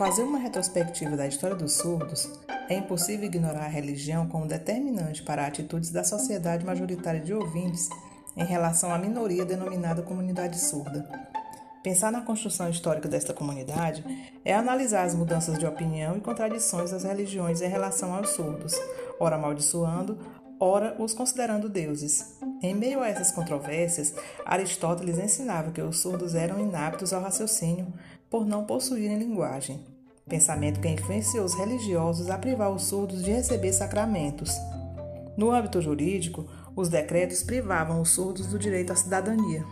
fazer uma retrospectiva da história dos surdos, é impossível ignorar a religião como determinante para atitudes da sociedade majoritária de ouvintes em relação à minoria denominada comunidade surda. Pensar na construção histórica desta comunidade é analisar as mudanças de opinião e contradições das religiões em relação aos surdos, ora amaldiçoando, ora os considerando deuses. Em meio a essas controvérsias, Aristóteles ensinava que os surdos eram inaptos ao raciocínio por não possuírem linguagem. Pensamento que influenciou os religiosos a privar os surdos de receber sacramentos. No âmbito jurídico, os decretos privavam os surdos do direito à cidadania.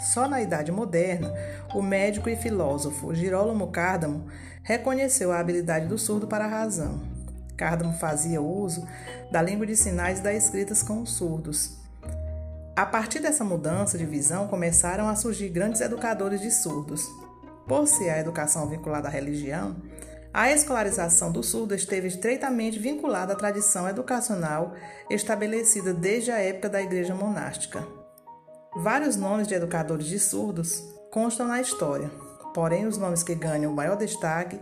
Só na Idade Moderna, o médico e filósofo Girolamo Cardamo reconheceu a habilidade do surdo para a razão. Cardamo fazia uso da língua de sinais e das escritas com os surdos. A partir dessa mudança de visão, começaram a surgir grandes educadores de surdos. Por ser a educação vinculada à religião, a escolarização do surdo esteve estreitamente vinculada à tradição educacional estabelecida desde a época da igreja monástica. Vários nomes de educadores de surdos constam na história, porém, os nomes que ganham o maior destaque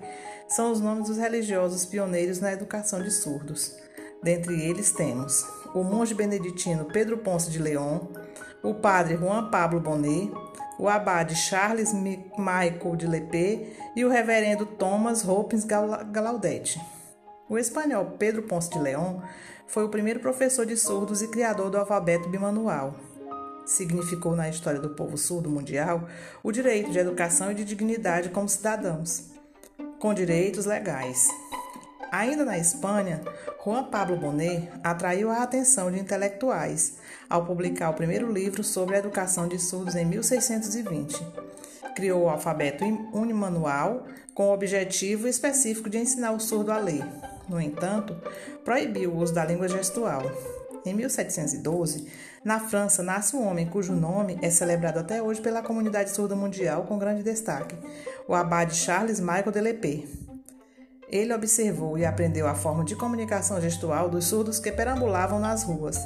são os nomes dos religiosos pioneiros na educação de surdos. Dentre eles temos o monge beneditino Pedro Ponce de León, o padre Juan Pablo Bonet, o abade Charles Michael de Lepé e o reverendo Thomas Hopkins Gallaudet. O espanhol Pedro Ponce de León foi o primeiro professor de surdos e criador do alfabeto bimanual significou na história do povo surdo mundial o direito de educação e de dignidade como cidadãos, com direitos legais. Ainda na Espanha, Juan Pablo Bonet atraiu a atenção de intelectuais ao publicar o primeiro livro sobre a educação de surdos em 1620. Criou o alfabeto unimanual com o objetivo específico de ensinar o surdo a ler. No entanto, proibiu o uso da língua gestual. Em 1712, na França, nasce um homem cujo nome é celebrado até hoje pela comunidade surda mundial com grande destaque, o abade Charles Michael de Lepé. Ele observou e aprendeu a forma de comunicação gestual dos surdos que perambulavam nas ruas,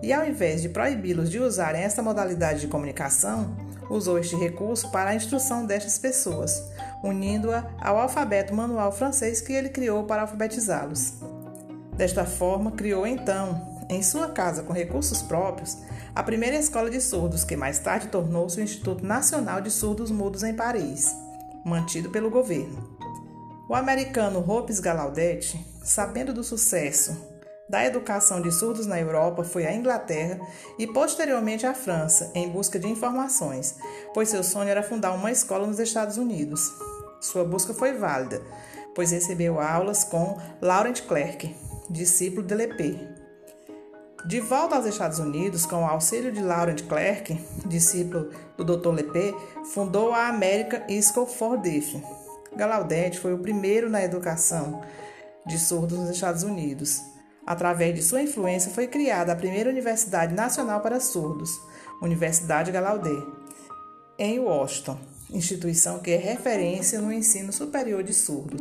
e ao invés de proibi-los de usarem esta modalidade de comunicação, usou este recurso para a instrução destas pessoas, unindo-a ao alfabeto manual francês que ele criou para alfabetizá-los. Desta forma, criou então em sua casa com recursos próprios, a primeira escola de surdos, que mais tarde tornou-se o Instituto Nacional de Surdos Mudos em Paris, mantido pelo governo. O americano Hopes Gallaudet, sabendo do sucesso da educação de surdos na Europa, foi à Inglaterra e posteriormente à França em busca de informações, pois seu sonho era fundar uma escola nos Estados Unidos. Sua busca foi válida, pois recebeu aulas com Laurent Clerc, discípulo de Lepé, de volta aos Estados Unidos, com o auxílio de Laurent Clerc, discípulo do Dr. Lepé, fundou a American School for Deaf. Gallaudet foi o primeiro na educação de surdos nos Estados Unidos. Através de sua influência foi criada a primeira Universidade Nacional para Surdos, Universidade Gallaudet, em Washington, instituição que é referência no ensino superior de surdos.